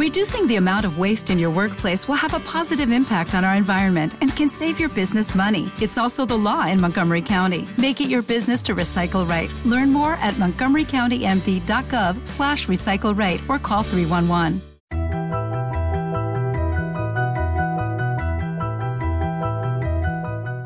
Reducing the amount of waste in your workplace will have a positive impact on our environment and can save your business money. It's also the law in Montgomery County. Make it your business to recycle right. Learn more at montgomerycountymd.gov slash recycle right or call 311.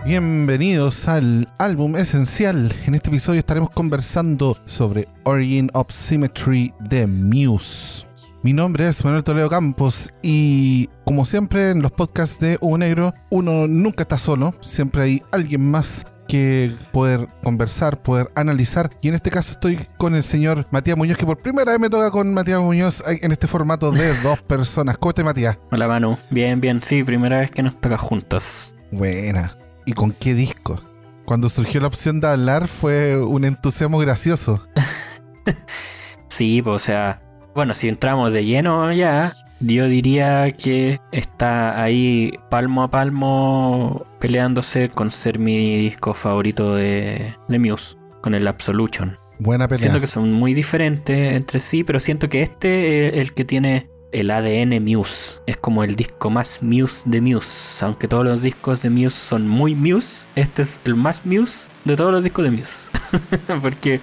Bienvenidos al álbum esencial. En este episodio estaremos conversando sobre Origin of Symmetry de Muse. Mi nombre es Manuel Toledo Campos y como siempre en los podcasts de Hugo Negro, uno nunca está solo, siempre hay alguien más que poder conversar, poder analizar. Y en este caso estoy con el señor Matías Muñoz, que por primera vez me toca con Matías Muñoz en este formato de dos personas. ¿Cómo estás, Matías? Hola, Manu. Bien, bien. Sí, primera vez que nos toca juntos. Buena. ¿Y con qué disco? Cuando surgió la opción de hablar fue un entusiasmo gracioso. sí, pues, o sea, bueno, si entramos de lleno ya, yo diría que está ahí palmo a palmo peleándose con ser mi disco favorito de, de Muse, con el Absolution. Buena pelea. Siento que son muy diferentes entre sí, pero siento que este es el que tiene el ADN Muse. Es como el disco más Muse de Muse. Aunque todos los discos de Muse son muy Muse, este es el más Muse de todos los discos de Muse. Porque,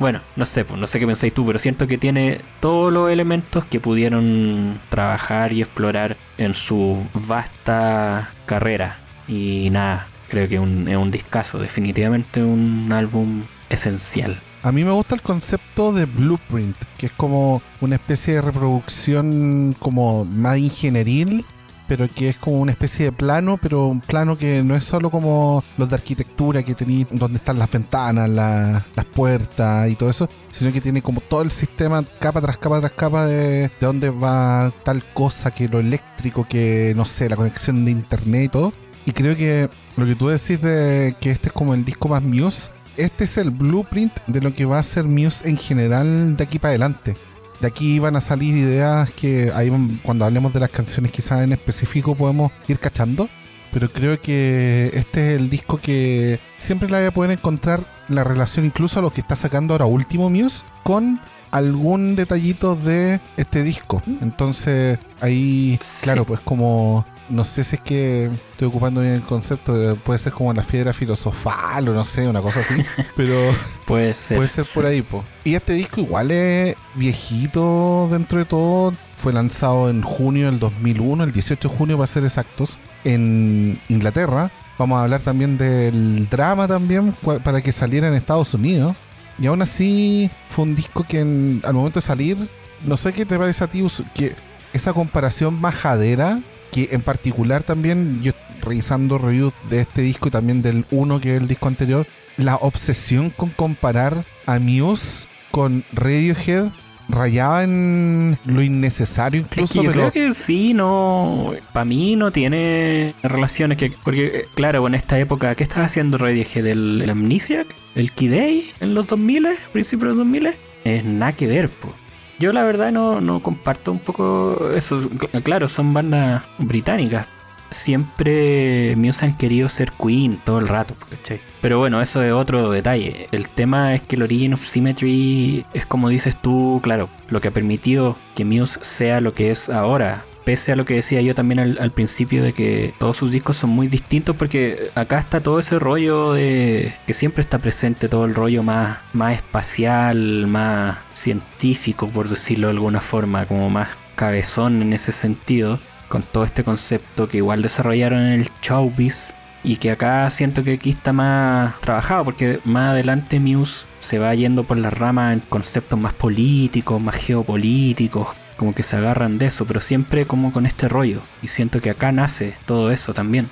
bueno, no sé, pues, no sé qué pensáis tú, pero siento que tiene todos los elementos que pudieron trabajar y explorar en su vasta carrera. Y nada, creo que un, es un discazo, definitivamente un álbum esencial. A mí me gusta el concepto de blueprint, que es como una especie de reproducción como más ingenieril, pero que es como una especie de plano, pero un plano que no es solo como los de arquitectura que tenéis, donde están las ventanas, las puertas y todo eso, sino que tiene como todo el sistema, capa tras capa tras capa de, de dónde va tal cosa, que lo eléctrico, que no sé, la conexión de internet y todo. Y creo que lo que tú decís de que este es como el disco más Muse, este es el blueprint de lo que va a ser Muse en general de aquí para adelante. De aquí van a salir ideas que ahí cuando hablemos de las canciones quizás en específico podemos ir cachando. Pero creo que este es el disco que siempre la voy a poder encontrar la relación incluso a lo que está sacando ahora último Muse con algún detallito de este disco. Entonces ahí, claro, pues como no sé si es que estoy ocupando bien el concepto, puede ser como la piedra filosofal o no sé, una cosa así, pero puede ser, puede ser por ahí. Po. Y este disco igual es viejito dentro de todo, fue lanzado en junio del 2001, el 18 de junio para ser exactos, en Inglaterra. Vamos a hablar también del drama también para que saliera en Estados Unidos. Y aún así fue un disco que al momento de salir, no sé qué te parece a ti, que esa comparación majadera que en particular también, yo revisando reviews de este disco y también del uno que es el disco anterior, la obsesión con comparar a Muse con Radiohead rayaba en lo innecesario incluso. yo creo que sí, no. Para mí no tiene relaciones que. Porque, eh, claro, en esta época, ¿qué estaba haciendo Radiohead? ¿El, el Amnesiac? ¿El Kidei? ¿En los 2000? ¿Principios de los 2000? Es nada que ver, pues. Yo la verdad no, no comparto un poco eso. Claro, son bandas británicas. Siempre Muse han querido ser Queen todo el rato, ¿cachai? Pero bueno, eso es otro detalle. El tema es que el Origin of Symmetry es como dices tú, claro, lo que ha permitido que Muse sea lo que es ahora pese a lo que decía yo también al, principio de que todos sus discos son muy distintos porque acá está todo ese rollo de que siempre está presente todo el rollo más, más espacial, más científico por decirlo de alguna forma, como más cabezón en ese sentido, con todo este concepto que igual desarrollaron en el showbiz y que acá siento que aquí está más trabajado porque más adelante Muse se va yendo por la rama en conceptos más políticos, más geopolíticos, como que se agarran de eso, pero siempre como con este rollo. Y siento que acá nace todo eso también.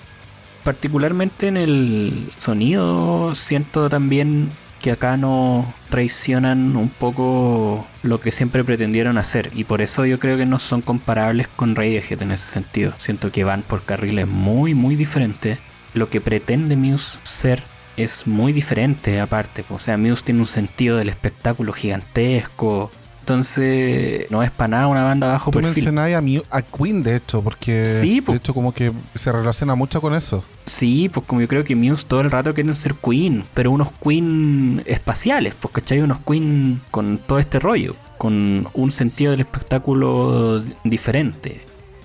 Particularmente en el sonido, siento también que acá no traicionan un poco lo que siempre pretendieron hacer y por eso yo creo que no son comparables con Radiohead en ese sentido. Siento que van por carriles muy muy diferentes. Lo que pretende Muse ser es muy diferente aparte. O sea, Muse tiene un sentido del espectáculo gigantesco, entonces, no es para nada una banda bajo Tú perfil. mencionáis a, a Queen, de hecho, porque Sí, po. de hecho como que se relaciona mucho con eso. Sí, pues como yo creo que Muse todo el rato quieren ser Queen, pero unos Queen espaciales, pues ¿cachai? Unos Queen con todo este rollo, con un sentido del espectáculo diferente.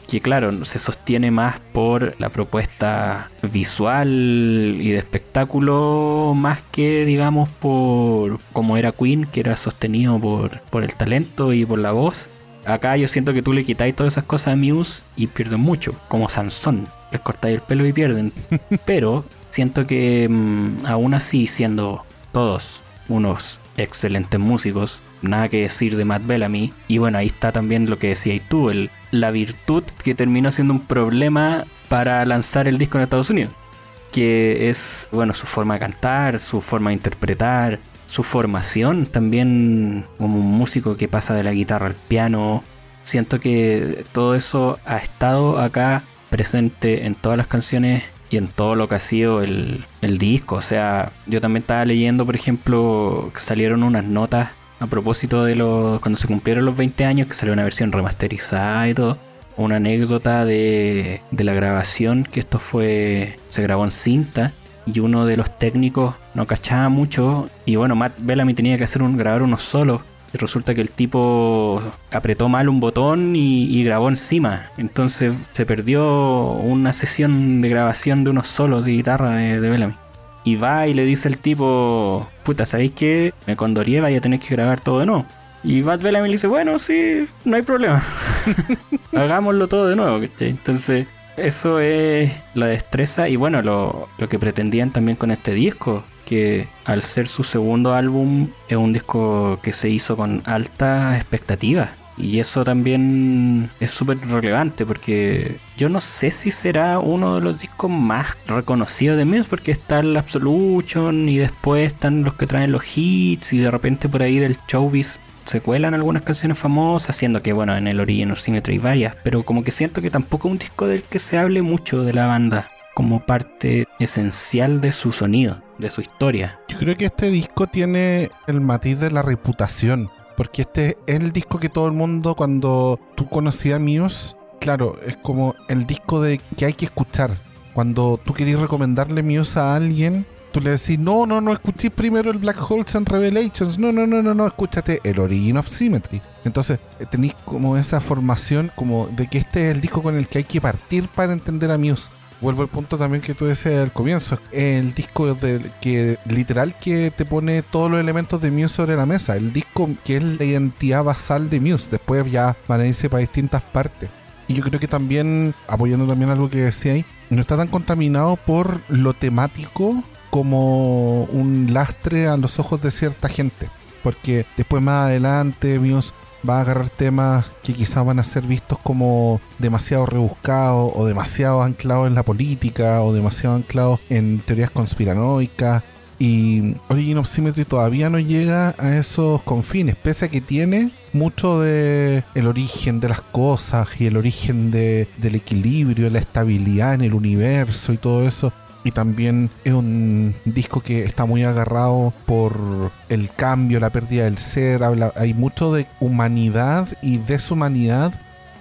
Que claro, se sostiene más por la propuesta visual y de espectáculo, más que digamos por como era Queen, que era sostenido por, por el talento y por la voz. Acá yo siento que tú le quitáis todas esas cosas a Muse y pierden mucho, como Sansón. Les cortáis el pelo y pierden. Pero siento que mm, aún así, siendo todos unos excelentes músicos, nada que decir de Matt Bellamy. Y bueno, ahí está también lo que decías tú, el, la virtud que terminó siendo un problema para lanzar el disco en Estados Unidos. Que es, bueno, su forma de cantar, su forma de interpretar, su formación también como un músico que pasa de la guitarra al piano. Siento que todo eso ha estado acá presente en todas las canciones y en todo lo que ha sido el, el disco. O sea, yo también estaba leyendo, por ejemplo, que salieron unas notas a propósito de los cuando se cumplieron los 20 años, que salió una versión remasterizada y todo. Una anécdota de, de la grabación, que esto fue se grabó en cinta y uno de los técnicos no cachaba mucho y bueno, Matt Bellamy tenía que hacer un grabar unos solos y resulta que el tipo apretó mal un botón y, grabó encima. Entonces se perdió una sesión de grabación de unos solos de guitarra de Bellamy. Y va y le dice al tipo, puta, ¿sabéis qué? Me condorié, vaya a tener que grabar todo de nuevo. Y Matt Bellamy le dice, bueno, sí, no hay problema. Hagámoslo todo de nuevo, ¿cachai? Entonces, eso es la destreza y bueno, lo, lo que pretendían también con este disco, que al ser su segundo álbum es un disco que se hizo con altas expectativas. Y eso también es súper relevante porque yo no sé si será uno de los discos más reconocidos de Muse porque está el Absolution y después están los que traen los hits y de repente por ahí del showbiz se cuelan algunas canciones famosas, siendo que bueno, en el Origin of Symmetry hay varias, pero como que siento que tampoco es un disco del que se hable mucho de la banda como parte esencial de su sonido, de su historia. Yo creo que este disco tiene el matiz de la reputación. Porque este es el disco que todo el mundo, cuando tú conocías a Muse, claro, es como el disco de que hay que escuchar. Cuando tú querías recomendarle Muse a alguien, tú le decís, no, no, no, escuché primero el Black Holes and Revelations. No, no, no, no, no, escúchate el Origin of Symmetry. Entonces, eh, tenéis como esa formación como de que este es el disco con el que hay que partir para entender a Muse. Vuelvo al punto también que tú decías al comienzo. El disco del que literal que te pone todos los elementos de Muse sobre la mesa. El disco que es la identidad basal de Muse. Después ya van a irse para distintas partes. Y yo creo que también, apoyando también algo que decía ahí, no está tan contaminado por lo temático como un lastre a los ojos de cierta gente. Porque después más adelante Muse va a agarrar temas que quizás van a ser vistos como demasiado rebuscados o demasiado anclados en la política o demasiado anclados en teorías conspiranoicas. Y Origin of Symmetry todavía no llega a esos confines, pese a que tiene mucho de el origen de las cosas y el origen de, del equilibrio, la estabilidad en el universo y todo eso. Y también es un disco que está muy agarrado por el cambio, la pérdida del ser. Habla, hay mucho de humanidad y deshumanidad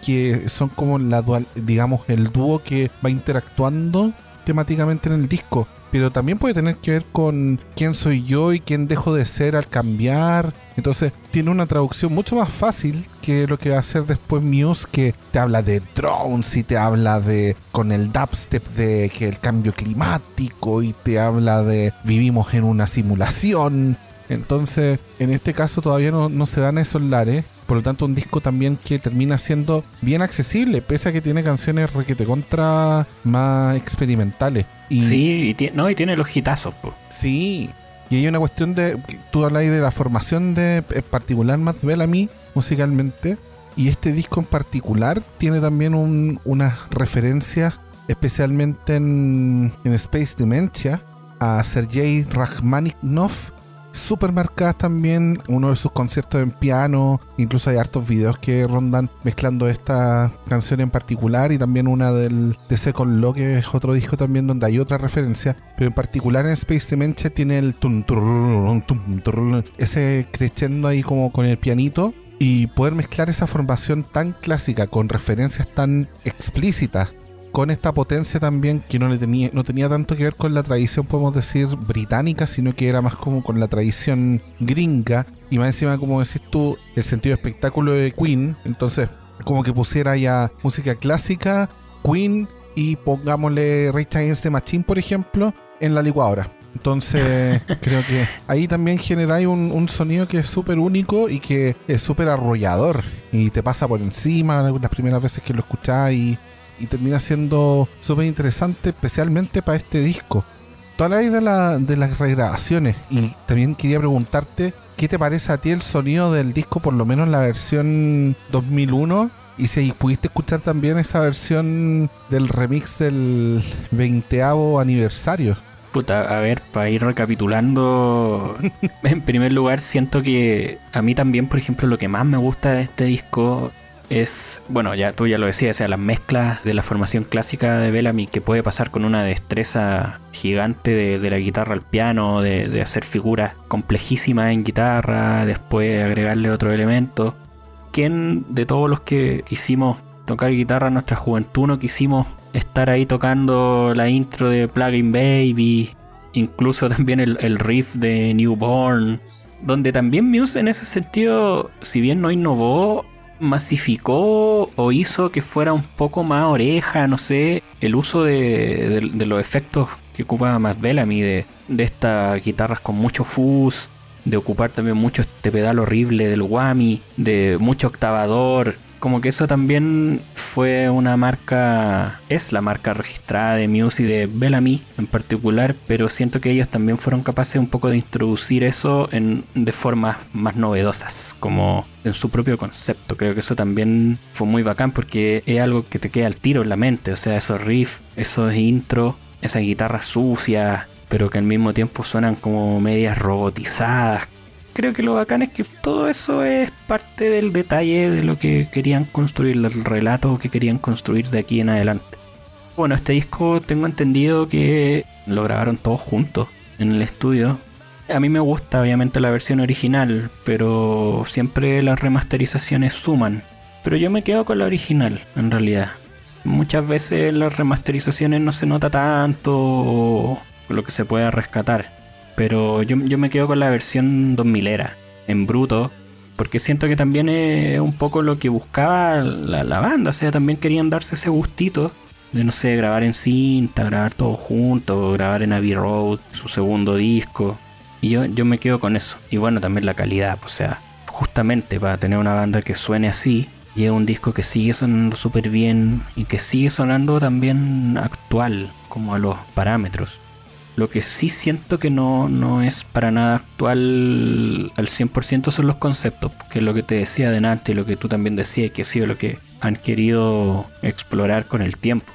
que son como la dual, digamos, el dúo que va interactuando temáticamente en el disco. Pero también puede tener que ver con quién soy yo y quién dejo de ser al cambiar. Entonces tiene una traducción mucho más fácil que lo que va a hacer después Muse, que te habla de drones y te habla de con el dubstep de que el cambio climático y te habla de vivimos en una simulación. Entonces, en este caso todavía no, no se dan esos lares. Por lo tanto, un disco también que termina siendo bien accesible, pese a que tiene canciones requete contra más experimentales. Y Sí, y, no, y tiene los hitazos, po. Sí, y hay una cuestión de. Tú habláis de la formación de en particular Matt Bellamy musicalmente. Y este disco en particular tiene también un- unas referencias, especialmente en, en Space Dementia, a Sergei Rachmaninov súper marcadas también. Uno de sus conciertos en piano, incluso hay hartos videos que rondan mezclando esta canción en particular y también una del de Second Law, que es otro disco también donde hay otra referencia. Pero en particular en Space Dementia tiene el tum, tum, turrun, ese crescendo ahí como con el pianito y poder mezclar esa formación tan clásica con referencias tan explícitas con esta potencia también que no le tenía no tenía tanto que ver con la tradición podemos decir británica sino que era más como con la tradición gringa y más encima como decís tú el sentido de espectáculo de Queen entonces como que pusiera ya música clásica Queen y pongámosle Ray Charles de Machine por ejemplo en la licuadora entonces, creo que ahí también generáis un, un sonido que es súper único y que es súper arrollador. Y te pasa por encima las primeras veces que lo escucháis. Y, y termina siendo súper interesante, especialmente para este disco. Tú habláis de, la, de las regrabaciones. Y también quería preguntarte, ¿qué te parece a ti el sonido del disco, por lo menos la versión 2001? Y si pudiste escuchar también esa versión del remix del 20 aniversario. Puta, a ver, para ir recapitulando, en primer lugar siento que a mí también, por ejemplo, lo que más me gusta de este disco es, bueno, ya tú ya lo decías, o sea, las mezclas de la formación clásica de Bellamy que puede pasar con una destreza gigante de, de la guitarra al piano, de, de, hacer figuras complejísimas en guitarra, después agregarle otro elemento. ¿Quién de todos los que hicimos tocar guitarra en nuestra juventud no quisimos estar ahí tocando la intro de Plugin Baby, incluso también el, el, riff de Newborn, donde también Muse en ese sentido, si bien no innovó, masificó o hizo que fuera un poco más oreja, no sé, el uso de, de, los efectos que ocupaba más Bellamy, de, de estas guitarras con mucho fuzz, de ocupar también mucho este pedal horrible del whammy, de mucho octavador, como que eso también fue una marca, es la marca registrada de Muse y de Bellamy en particular, pero siento que ellos también fueron capaces un poco de introducir eso en, de formas más novedosas, como en su propio concepto. Creo que eso también fue muy bacán porque es algo que te queda al tiro en la mente, o sea, esos riffs, esos intros, esas guitarras sucias, pero que al mismo tiempo suenan como medias robotizadas, creo que lo bacán es que todo eso es parte del detalle de lo que querían construir, el relato que querían construir de aquí en adelante. Bueno, este disco tengo entendido que lo grabaron todos juntos en el estudio. A mí me gusta obviamente la versión original, pero siempre las remasterizaciones suman. Pero yo me quedo con la original, en realidad. Muchas veces las remasterizaciones no se nota tanto lo que se pueda rescatar pero yo, yo me quedo con la versión 2000 era, en bruto, porque siento que también es un poco lo que buscaba la, la, banda, o sea, también querían darse ese gustito de, no sé, grabar en cinta, grabar todo junto, grabar en Abbey Road, su segundo disco, y yo, yo me quedo con eso, y bueno, también la calidad, o sea, justamente para tener una banda que suene así, y es un disco que sigue sonando súper bien y que sigue sonando también actual, como a los parámetros. Lo que sí siento que no, no es para nada actual al 100% son los conceptos, que es lo que te decía adelante y lo que tú también decías, que ha sido lo que han querido explorar con el tiempo.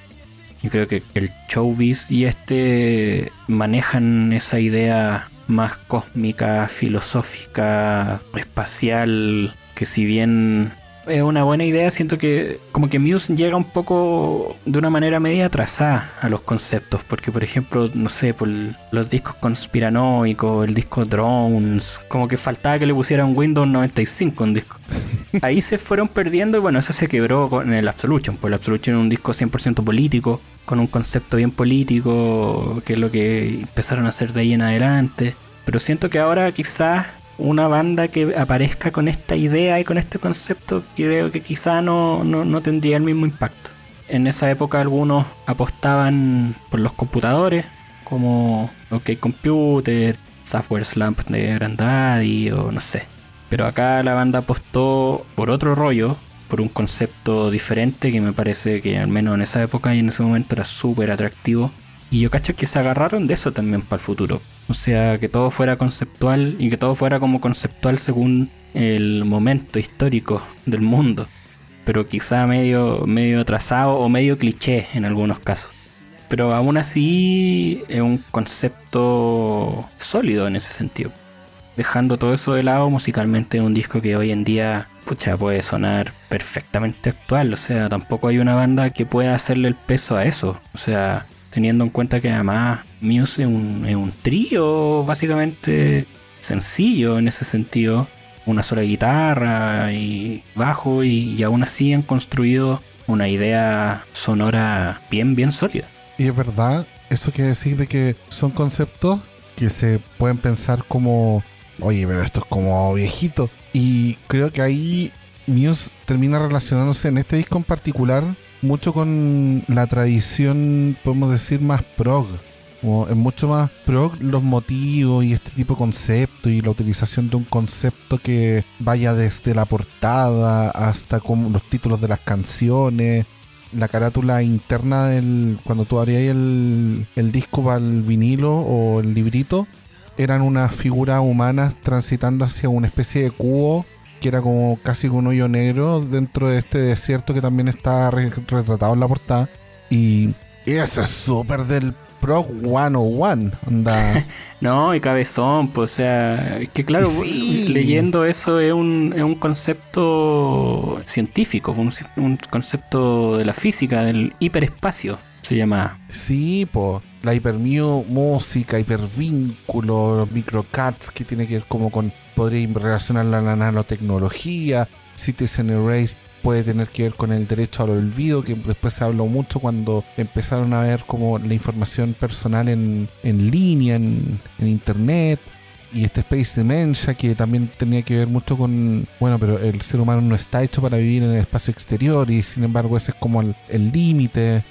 Yo creo que el showbiz y este manejan esa idea más cósmica, filosófica, espacial, que si bien es una buena idea. Siento que como que Muse llega un poco de una manera media atrasada a los conceptos. Porque, por ejemplo, no sé, por los discos conspiranoicos, el disco Drones, como que faltaba que le pusieran Windows 95 un disco. Ahí se fueron perdiendo y bueno, eso se quebró con el Absolution. Pues el Absolution es un disco 100% político, con un concepto bien político, que es lo que empezaron a hacer de ahí en adelante. Pero siento que ahora quizás una banda que aparezca con esta idea y con este concepto, creo que quizá no, no, no, tendría el mismo impacto. En esa época algunos apostaban por los computadores, como OK Computer, Software Slump de Grandaddy o no sé. Pero acá la banda apostó por otro rollo, por un concepto diferente que me parece que al menos en esa época y en ese momento era súper atractivo y yo cacho que se agarraron de eso también para el futuro. O sea, que todo fuera conceptual y que todo fuera como conceptual según el momento histórico del mundo. Pero quizá medio, medio trazado o medio cliché en algunos casos. Pero aún así es un concepto sólido en ese sentido. dejando todo eso de lado, musicalmente es un disco que hoy en día pucha, puede sonar perfectamente actual. O sea, tampoco hay una banda que pueda hacerle el peso a eso. O sea, teniendo en cuenta que además Muse es un, es un trío básicamente sencillo en ese sentido. Una sola guitarra y bajo y, y aún así han construido una idea sonora bien, bien sólida. Y es verdad, eso quiere decir de que son conceptos que se pueden pensar como, oye, pero esto es como viejito. Y creo que ahí Muse termina relacionándose en este disco en particular mucho con la tradición, podemos decir, más prog. Como es mucho más prog los motivos y este tipo de concepto y la utilización de un concepto que vaya desde la portada hasta como los títulos de las canciones, la carátula interna del cuando tú harías el, el disco para el vinilo o el librito eran unas figuras humanas transitando hacia una especie de cubo que era como casi un hoyo negro dentro de este desierto que también está re- retratado en la portada y eso es súper del Pro 101 onda No, y cabezón, pues, o sea, es que claro, Sí. leyendo eso es un, es un concepto científico, un, un concepto de la física, del hiperespacio, se llama. Sí, po. La hipermio música, hipervínculo, microcats que tiene que ver como con. Podría relacionarla a la nanotecnología. Citizen Erased puede tener que ver con el derecho al olvido, que después se habló mucho cuando empezaron a ver como la información personal en, en línea, en, en internet. Y este Space Dementia que también tenía que ver mucho con, bueno, pero el ser humano no está hecho para vivir en el espacio exterior y sin embargo ese es como el límite.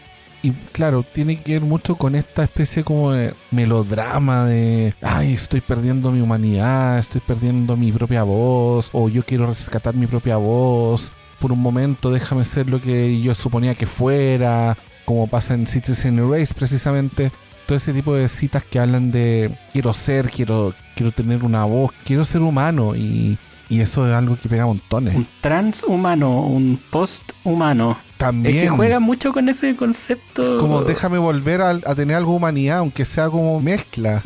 Y claro, tiene que ver mucho con esta especie como de melodrama de, ay, estoy perdiendo mi humanidad, estoy perdiendo mi propia voz, o yo quiero rescatar mi propia voz, por un momento déjame ser lo que yo suponía que fuera, como pasa en Citizen Erase precisamente. Todo ese tipo de citas que hablan de quiero ser, quiero, quiero tener una voz, quiero ser humano y, y eso es algo que pega montones. Un transhumano, un posthumano. También Es que juega mucho con ese concepto. como déjame volver a, a tener algo de humanidad, aunque sea como mezcla.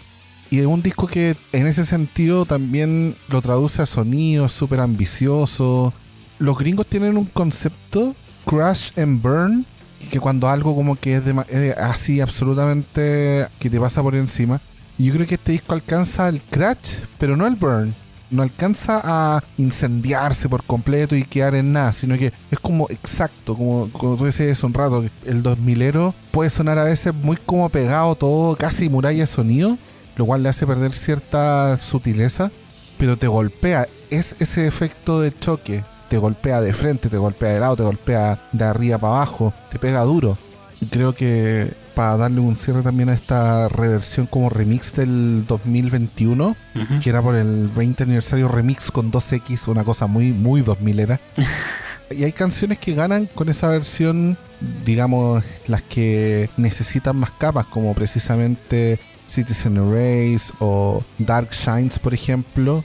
Y es un disco que en ese sentido también lo traduce a sonido, es súper ambicioso. Los gringos tienen un concepto, crash and burn, que cuando algo como que es, dema- es así absolutamente que te pasa por encima. Y yo creo que este disco alcanza el crash, pero no el burn. No alcanza a incendiarse por completo y quedar en nada, sino que es como exacto, como, como tú decías un rato, el 2000ero puede sonar a veces muy como pegado todo, casi muralla de sonido, lo cual le hace perder cierta sutileza, pero te golpea. Es ese efecto de choque. Te golpea de frente, te golpea de lado, te golpea de arriba para abajo, te pega duro. Y creo que para darle un cierre también a esta reversión como remix del 2021, Ujú. que era por el 20 aniversario remix con 2X, una cosa muy, muy 2000 era. y hay canciones que ganan con esa versión, digamos, las que necesitan más capas, como precisamente Citizen Erase o Dark Shines, por ejemplo.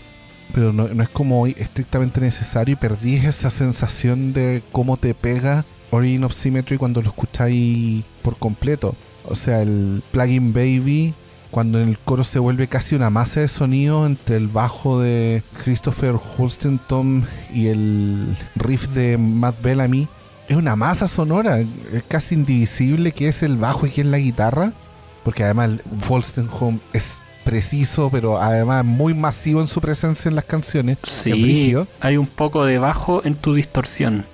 Pero no, no es como estrictamente necesario y perdí esa sensación de cómo te pega Origin of Symmetry cuando lo escucháis por completo. O sea, el Plugin Baby, cuando en el coro se vuelve casi una masa de sonido entre el bajo de Christopher Holstenton y el riff de Matt Bellamy, es una masa sonora, es casi indivisible que es el bajo y que es la guitarra, porque además el Holstenton es preciso, pero además muy masivo en su presencia en las canciones. Es Sí, hay un poco de bajo en tu distorsión.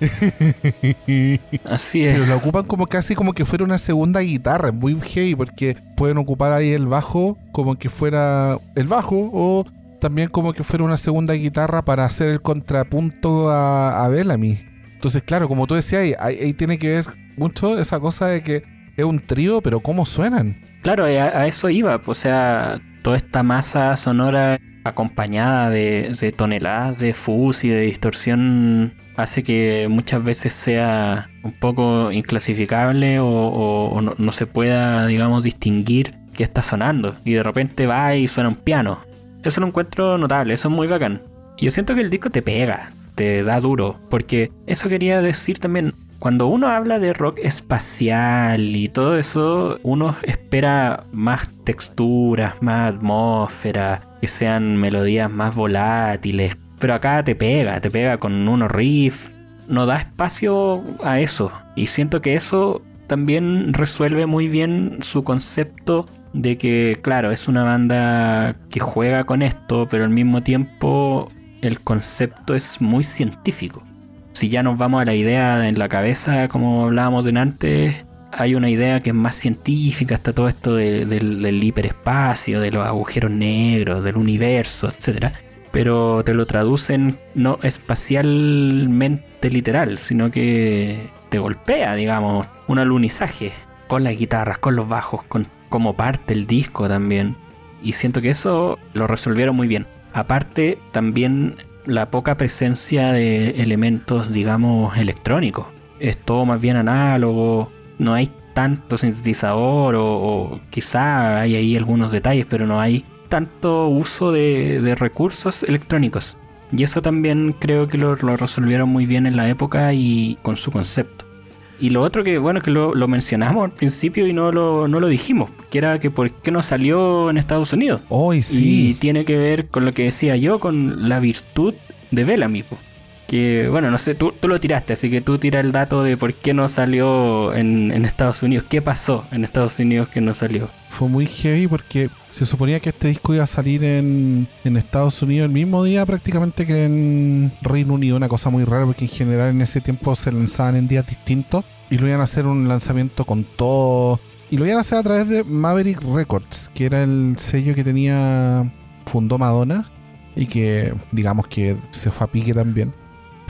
Así es. Pero la ocupan como casi como que fuera una segunda guitarra, es muy heavy porque pueden ocupar ahí el bajo como que fuera el bajo o también como que fuera una segunda guitarra para hacer el contrapunto a, a Bellamy. Entonces, claro, como tú decías, ahí, ahí- tiene que ver mucho esa cosa de que es un trío, pero ¿cómo suenan? Claro, a, a eso iba, pues, o sea, toda esta masa sonora acompañada de, toneladas de fuzz y de distorsión hace que muchas veces sea un poco inclasificable o, no se pueda, digamos, distinguir qué está sonando. Y de repente va y suena un piano. Eso lo encuentro notable, eso es muy bacán. Y yo siento que el disco te pega, te da duro, porque eso quería decir también, cuando uno habla de rock espacial y todo eso, uno espera más texturas, más atmósfera, que sean melodías más volátiles. Pero acá te pega, te pega con unos riffs, no da espacio a eso. Y siento que eso también resuelve muy bien su concepto de que, claro, es una banda que juega con esto, pero al mismo tiempo el concepto es muy científico. Si ya nos vamos a la idea en la cabeza, como hablábamos de antes, hay una idea que es más científica, está todo esto del hiperespacio, de los agujeros negros, del universo, etc. Pero te lo traducen no espacialmente literal, sino que te golpea, digamos, un alunizaje con las guitarras, con los bajos, con como parte el disco también. Y siento que eso lo resolvieron muy bien. Aparte, también la poca presencia de elementos, digamos, electrónicos. Es todo más bien análogo, no hay tanto sintetizador o, quizá hay ahí algunos detalles, pero no hay tanto uso de, recursos electrónicos. Y eso también creo que lo resolvieron muy bien en la época y con su concepto. Y lo otro que, bueno, que lo, mencionamos al principio y no lo, no lo dijimos, que era que por qué no salió en Estados Unidos. Hoy sí. Y tiene que ver con lo que decía yo, con la virtud de Bellamy. Que, bueno, no sé, tú, lo tiraste, así que tú tira el dato de por qué no salió en, en Estados Unidos. ¿Qué pasó en Estados Unidos que no salió? Fue muy heavy porque se suponía que este disco iba a salir en, en, Estados Unidos el mismo día prácticamente que en Reino Unido. Una cosa muy rara porque en general en ese tiempo se lanzaban en días distintos y lo iban a hacer un lanzamiento con todo. Y lo iban a hacer a través de Maverick Records, que era el sello que tenía, fundó Madonna y que digamos que se fue a pique también.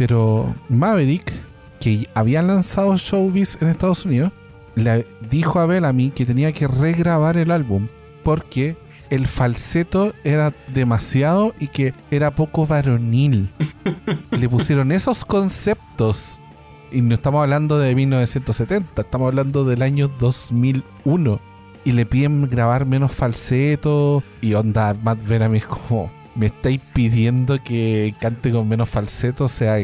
Pero Maverick, que había lanzado Showbiz en Estados Unidos, le dijo a Bellamy que tenía que regrabar el álbum porque el falseto era demasiado y que era poco varonil. le pusieron esos conceptos. Y no estamos hablando de 1970, estamos hablando del año 2001. Y le piden grabar menos falseto. Y onda, Matt Bellamy es como, me estáis pidiendo que cante con menos falseto, o sea,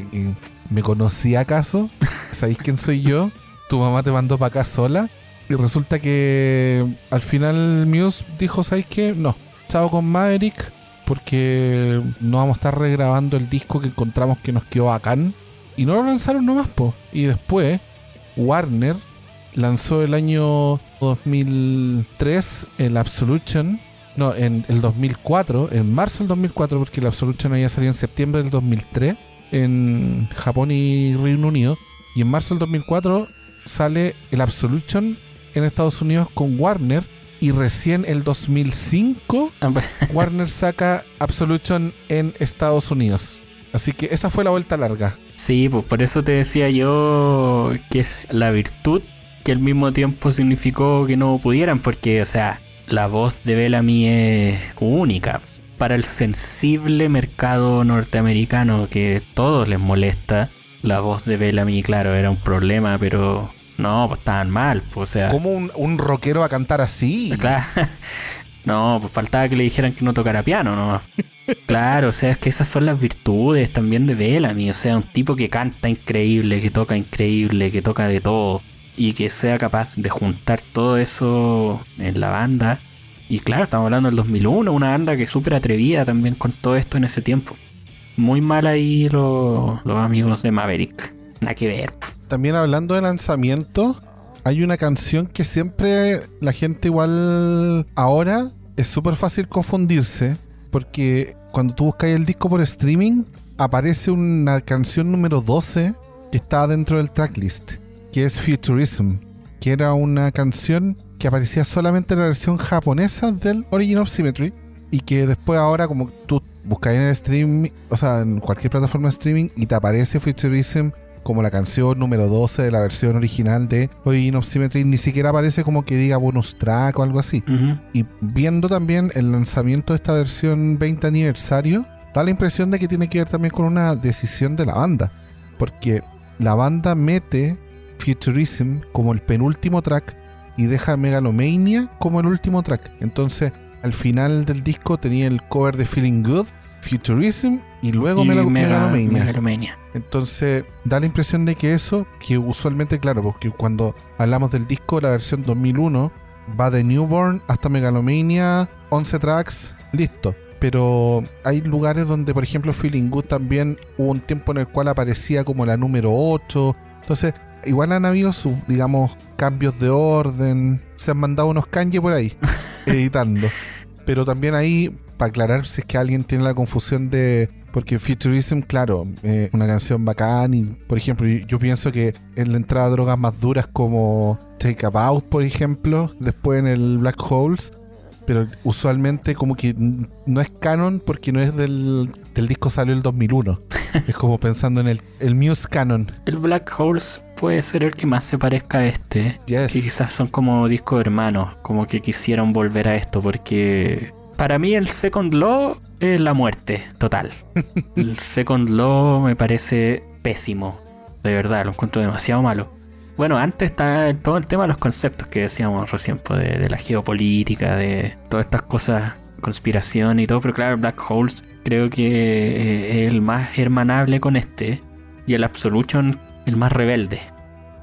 ¿me conocí acaso? ¿Sabéis quién soy yo? Tu mamá te mandó para acá sola. Y resulta que al final Muse dijo, ¿sabéis qué? No, chao con Maverick, porque no vamos a estar regrabando el disco que encontramos que nos quedó bacán. Y no lo lanzaron nomás, po. Y después, Warner lanzó el año 2003 el Absolution no, en el 2004, en marzo del 2004, porque la Absolution había salido en septiembre del 2003 en Japón y Reino Unido. Y en marzo del 2004 sale el Absolution en Estados Unidos con Warner. Y recién el 2005 ah, pues. Warner saca Absolution en Estados Unidos. Así que esa fue la vuelta larga. Sí, pues por eso te decía yo que es la virtud que al mismo tiempo significó que no pudieran, porque, o sea, la voz de Bellamy es única. Para el sensible mercado norteamericano que todos les molesta, la voz de Bellamy, claro, era un problema, pero no, pues estaban mal. Pues, o sea, ¿Cómo un, un rockero a cantar así? Claro. No, pues faltaba que le dijeran que no tocara piano, ¿no? Claro, o sea, es que esas son las virtudes también de Bellamy. O sea, un tipo que canta increíble, que toca increíble, que toca de todo y que sea capaz de juntar todo eso en la banda. Y claro, estamos hablando del 2001, una banda que súper atrevida también con todo esto en ese tiempo. Muy mal ahí los, amigos de Maverick. Nada que ver. También hablando de lanzamiento, hay una canción que siempre la gente igual ahora es súper fácil confundirse porque cuando tú buscas el disco por streaming aparece una canción número 12 que está dentro del tracklist que es Futurism, que era una canción que aparecía solamente en la versión japonesa del Origin of Symmetry y que después ahora como tú buscas en el stream, o sea, en cualquier plataforma de streaming y te aparece Futurism como la canción número 12 de la versión original de Origin of Symmetry, ni siquiera aparece como que diga bonus track o algo así. Y viendo también el lanzamiento de esta versión 20 aniversario, da la impresión de que tiene que ver también con una decisión de la banda, porque la banda mete Futurism como el penúltimo track y deja Megalomania como el último track. Entonces, al final del disco tenía el cover de Feeling Good Futurism y luego Y Mega- Mega- Megalomania. Megalomania. Entonces, da la impresión de que eso, que usualmente, claro, porque cuando hablamos del disco, la versión 2001, va de Newborn hasta Megalomania, 11 tracks, listo. Pero hay lugares donde, por ejemplo, Feeling Good también hubo un tiempo en el cual aparecía como la número 8. Entonces, igual han habido sus, digamos, cambios de orden. Se han mandado unos kanji por ahí, editando. Pero también ahí, para aclarar si es que alguien tiene la confusión de. Porque Futurism, claro, eh, una canción bacán. Y, por ejemplo, yo, pienso que en la entrada a drogas más duras como Take About, por ejemplo, después en el Black Holes. Pero usualmente, como que no es canon porque no es del, del disco salió el 2001. es como pensando en el, el Muse canon. El Black Holes puede ser el que más se parezca a este. Yes. Que quizás son como discos hermanos, como que quisieron volver a esto, porque para mí el Second Law es la muerte total. el Second Law me parece pésimo, de verdad, lo encuentro demasiado malo. Bueno, antes está todo el tema de los conceptos que decíamos recién, pues, de, de la geopolítica, de todas estas cosas, conspiración y todo, pero claro, Black Holes creo que eh, es el más hermanable con este y el Absolution el más rebelde.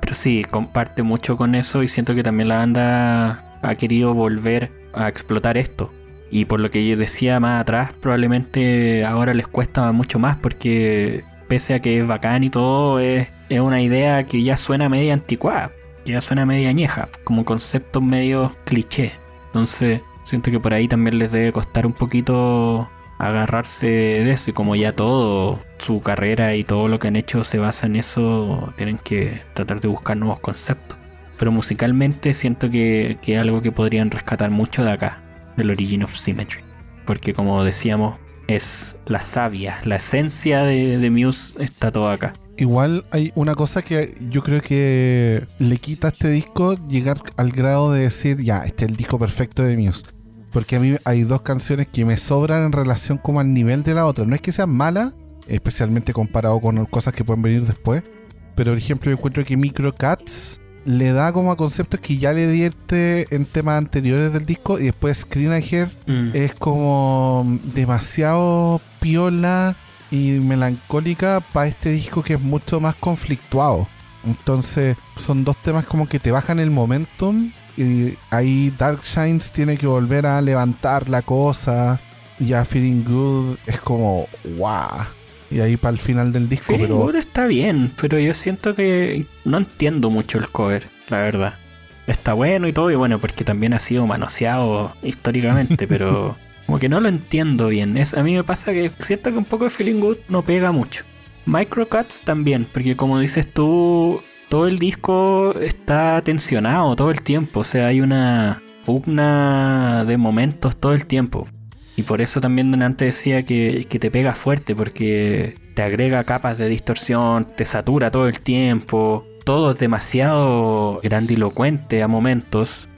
Pero sí, comparte mucho con eso y siento que también la banda ha querido volver a explotar esto. Y por lo que yo decía más atrás, probablemente ahora les cuesta mucho más porque pese a que es bacán y todo, es, es una idea que ya suena media anticuada, que ya suena media añeja, como conceptos medio cliché. Entonces siento que por ahí también les debe costar un poquito agarrarse de eso y como ya todo su carrera y todo lo que han hecho se basa en eso, tienen que tratar de buscar nuevos conceptos. Pero musicalmente siento que, que es algo que podrían rescatar mucho de acá, del Origin of Symmetry. Porque como decíamos, es la savia, la esencia de, de Muse está todo acá. Igual hay una cosa que yo creo que le quita a este disco llegar al grado de decir, ya, este es el disco perfecto de Muse. Porque a mí hay dos canciones que me sobran en relación como al nivel de la otra. No es que sean malas, especialmente comparado con cosas que pueden venir después. Pero por ejemplo yo encuentro que Micro Cats le da como a conceptos que ya le dierte en temas anteriores del disco. Y después Screen Hair es como demasiado piola y melancólica para este disco que es mucho más conflictuado. Entonces son dos temas como que te bajan el momentum y ahí Dark Shines tiene que volver a levantar la cosa. Y ya Feeling Good es como wow. Y ahí para el final del disco, Feeling pero Good está bien, pero yo siento que no entiendo mucho el cover, la verdad. Está bueno y todo, y bueno, porque también ha sido manoseado históricamente, pero como que no lo entiendo bien. Es, a mí me pasa que siento que un poco de Feeling Good no pega mucho. Microcuts también, porque como dices tú, todo el disco está tensionado todo el tiempo, o sea, hay una pugna de momentos todo el tiempo. Y por eso también antes decía que, que te pega fuerte, porque te agrega capas de distorsión, te satura todo el tiempo, todo es demasiado grandilocuente a momentos,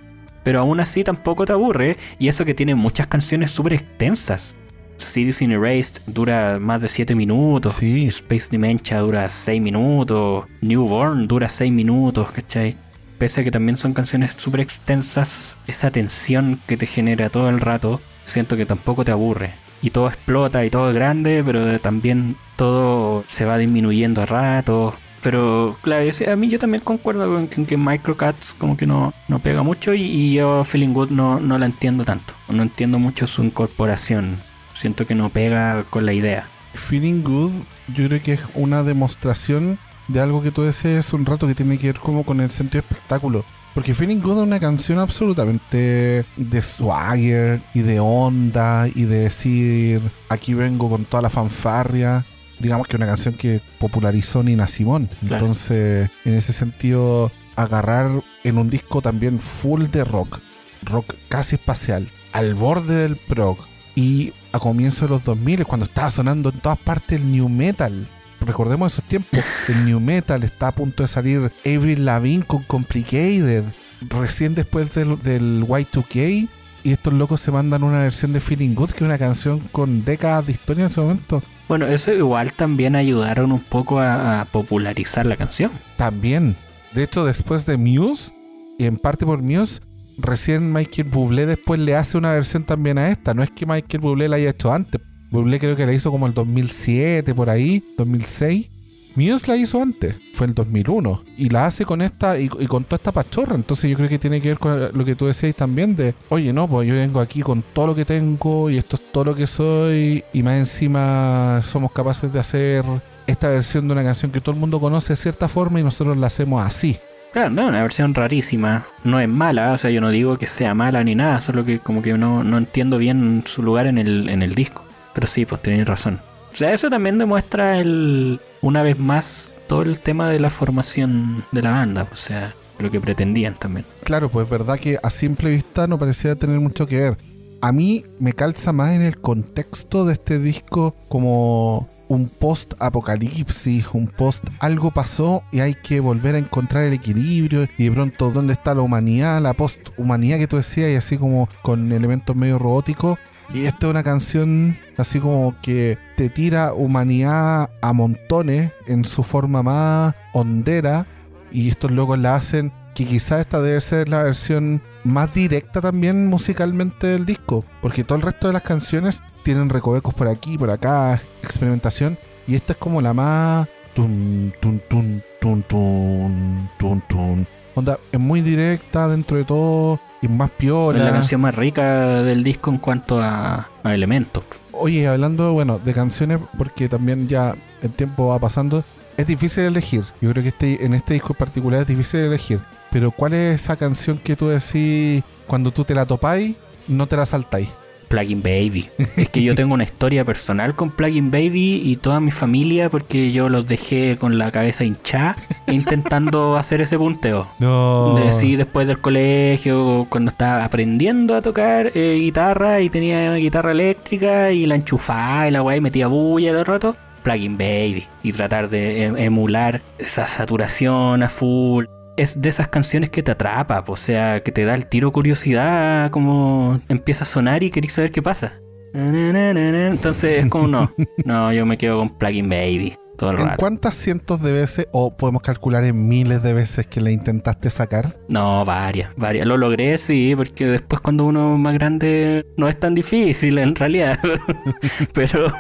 pero aún así tampoco te aburre, y eso que tiene muchas canciones súper extensas. Citizen Erased dura más de 7 minutos, sí, Space Dementia dura 6 minutos, Newborn dura 6 minutos, ¿cachai? Pese a que también son canciones súper extensas, esa tensión que te genera todo el rato, siento que tampoco te aburre. Y todo explota y todo es grande, pero también todo se va disminuyendo a rato. Pero claro, a mí yo también concuerdo con que, que Microcats como que no, no pega mucho y, y yo Feeling Good no, no la entiendo tanto. No entiendo mucho su incorporación. Siento que no pega con la idea. Feeling Good yo creo que es una demostración de algo que tú decías hace un rato que tiene que ver como con el sentido de espectáculo. Porque Feeling Good es una canción absolutamente de swagger y de onda y de decir aquí vengo con toda la fanfarria. Digamos que una canción que popularizó Nina Simón. Claro. Entonces, en ese sentido, agarrar en un disco también full de rock, rock casi espacial, al borde del prog y a comienzos de los 2000 cuando estaba sonando en todas partes el new metal. Recordemos esos tiempos, el new metal está a punto de salir Avril Lavigne con Complicated, recién después del, del Y2K y estos locos se mandan una versión de Feeling Good que es una canción con décadas de historia en ese momento. Bueno, eso igual también ayudaron un poco a, a popularizar la canción. También, de hecho después de Muse y en parte por Muse recién Michael Bublé después le hace una versión también a esta. No es que Michael Bublé la haya hecho antes, Bublé creo que la hizo como el 2007, por ahí, 2006. Muse la hizo antes, fue el 2001, y la hace con esta y, con toda esta pachorra. Entonces yo creo que tiene que ver con lo que tú decías también de, oye, no, pues yo vengo aquí con todo lo que tengo y esto es todo lo que soy, y más encima somos capaces de hacer esta versión de una canción que todo el mundo conoce de cierta forma y nosotros la hacemos así. Claro, no, una versión rarísima. No es mala, o sea, yo no digo que sea mala ni nada, solo que como que no, no entiendo bien su lugar en el, en el disco. Pero sí, pues tenéis razón. O sea, eso también demuestra el, una vez más todo el tema de la formación de la banda, o sea, lo que pretendían también. Claro, pues es verdad que a simple vista no parecía tener mucho que ver. A mí me calza más en el contexto de este disco como un post apocalipsis, un post algo pasó y hay que volver a encontrar el equilibrio y de pronto dónde está la humanidad, la post humanidad que tú decías y así como con elementos medio robóticos y esta es una canción así como que te tira humanidad a montones en su forma más hondera. Y estos locos la hacen que quizás esta debe ser la versión más directa también musicalmente del disco. Porque todo el resto de las canciones tienen recovecos por aquí, por acá, experimentación. Y esta es como la más... Tun, tun, tun, tun, tun, tun, tun. Onda, es muy directa dentro de todo y más piola. Es la canción más rica del disco en cuanto a, elementos. Oye, hablando, bueno, de canciones, porque también ya el tiempo va pasando, es difícil elegir. Yo creo que este, en este disco en particular es difícil elegir. Pero ¿cuál es esa canción que tú decís cuando tú te la topáis, no te la saltáis? Plugin Baby. es que yo tengo una historia personal con Plugin Baby y toda mi familia porque yo los dejé con la cabeza hinchada intentando hacer ese punteo. No. sí, después del colegio, cuando estaba aprendiendo a tocar eh, guitarra y tenía guitarra eléctrica y la enchufaba y la guay metía bulla todo el rato. Plugin Baby y tratar de em, emular esa saturación a full es de esas canciones que te atrapa, o sea, que te da el tiro curiosidad, como empieza a sonar y querés saber qué pasa. Entonces es como no, no, yo me quedo con Plugin Baby todo el ¿En cuántas cientos de veces, o podemos calcular en miles de veces que la intentaste sacar? No, varias, varias. Lo logré, sí, porque después cuando uno es más grande no es tan difícil en realidad. pero,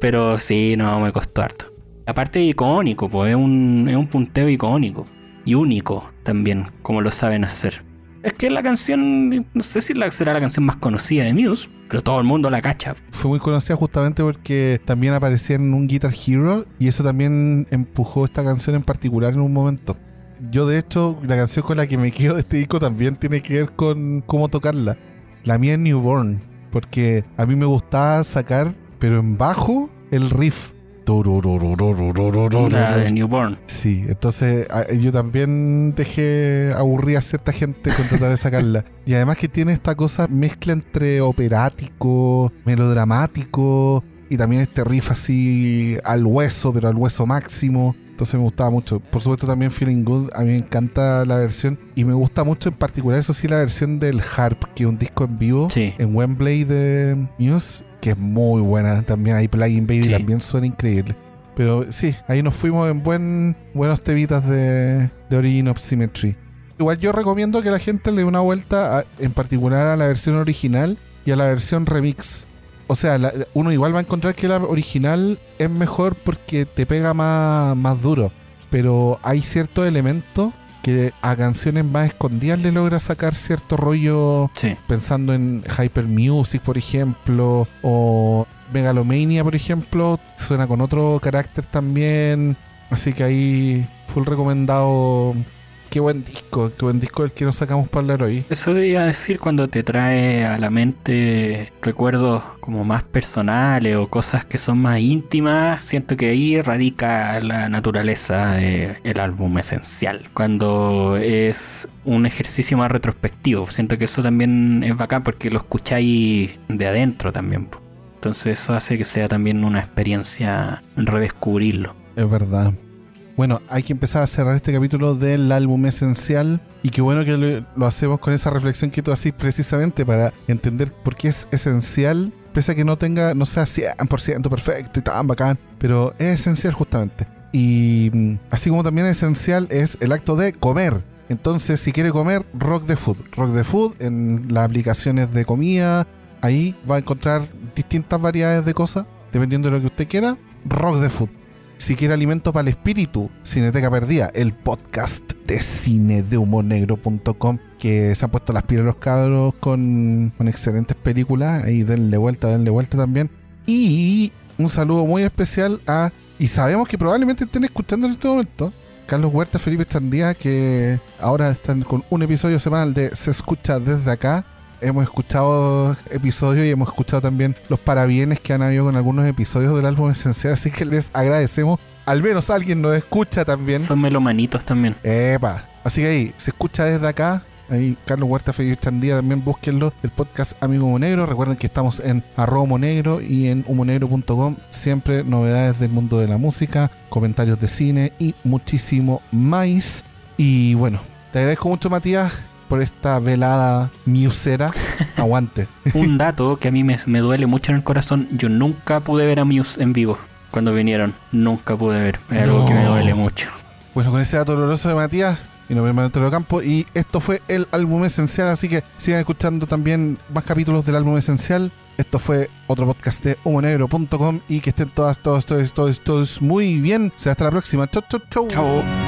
pero sí, no, me costó harto. Aparte icónico, pues es un, es un punteo icónico y único también, como lo saben hacer. Es que la canción, no sé si será la canción más conocida de Muse, pero todo el mundo la cacha. Fue muy conocida justamente porque también aparecía en un Guitar Hero y eso también empujó esta canción en particular en un momento. Yo de hecho, la canción con la que me quedo de este disco también tiene que ver con cómo tocarla. La mía es Newborn, porque a mí me gustaba sacar, pero en bajo, el riff de Newborn. Sí, entonces yo también dejé aburrir a cierta gente con tratar de sacarla. y además que tiene esta cosa mezcla entre operático, melodramático y también este riff así al hueso, pero al hueso máximo. Entonces me gustaba mucho. Por supuesto también Feeling Good, a mí me encanta la versión y me gusta mucho en particular, eso sí, la versión del Harp, que es un disco en vivo en Wembley de Muse, que es muy buena. También hay Plugin Baby, también suena increíble. Pero sí, ahí nos fuimos en buen, buenos tevitas de, de Origin of Symmetry. Igual yo recomiendo que la gente le dé una vuelta, en particular a la versión original y a la versión remix o sea, uno igual va a encontrar que la original es mejor porque te pega más, más duro. Pero hay ciertos elementos que a canciones más escondidas le logra sacar cierto rollo. Pensando en Hyper Music, por ejemplo, o Megalomania, por ejemplo, suena con otro carácter también. Así que ahí full recomendado Qué buen disco, qué buen disco el que nos sacamos para hablar hoy. Eso debía decir cuando te trae a la mente recuerdos como más personales o cosas que son más íntimas. Siento que ahí radica la naturaleza del álbum esencial. Cuando es un ejercicio más retrospectivo. Siento que eso también es bacán porque lo escucháis de adentro también. Entonces eso hace que sea también una experiencia redescubrirlo. Es verdad. Bueno, hay que empezar a cerrar este capítulo del álbum esencial y qué bueno que lo, hacemos con esa reflexión que tú haces precisamente para entender por qué es esencial, pese a que no tenga, no sea 100% perfecto y tan bacán, pero es esencial justamente. Y mm, así como también esencial es el acto de comer. Entonces, si quiere comer, Rock the Food. Rock the Food en las aplicaciones de comida, Ahí va a encontrar distintas variedades de cosas, dependiendo de lo que usted quiera. Rock de Food. Si quiere alimento para el espíritu, Cineteca Perdida, el podcast de cine de que se han puesto las pilas los cabros con, con excelentes películas. Ahí denle vuelta, denle vuelta también. Y un saludo muy especial a, y sabemos que probablemente estén escuchando en este momento, Carlos Huerta, Felipe Chandía, que ahora están con un episodio semanal de Se escucha desde acá. Hemos escuchado episodios y hemos escuchado también los parabienes que han habido con algunos episodios del álbum esencial, así que les agradecemos. Al menos alguien nos escucha también. Son melomanitos también. Epa. Así que ahí, se escucha desde acá. Ahí, Carlos Huerta, Felipe Chandía, también búsquenlo. El podcast Amigo Humo Negro. Recuerden que estamos en arroba Humo Negro y en humonegro.com. Siempre novedades del mundo de la música, comentarios de cine y muchísimo más. Y bueno, te agradezco mucho, Matías, por esta velada musera. Aguante. Un dato que a mí me, me duele mucho en el corazón. Yo nunca pude ver a Muse en vivo cuando vinieron. Nunca pude ver. Es algo que me No. duele mucho. Bueno, con ese dato doloroso de Matías y vemos en el campo. Y esto fue el álbum esencial, así que sigan escuchando también más capítulos del álbum esencial. Esto fue otro podcast de humonegro.com y que estén todas, todos, todos, todos, todos muy bien. Será hasta la próxima. Chau, chau, chau. Chao.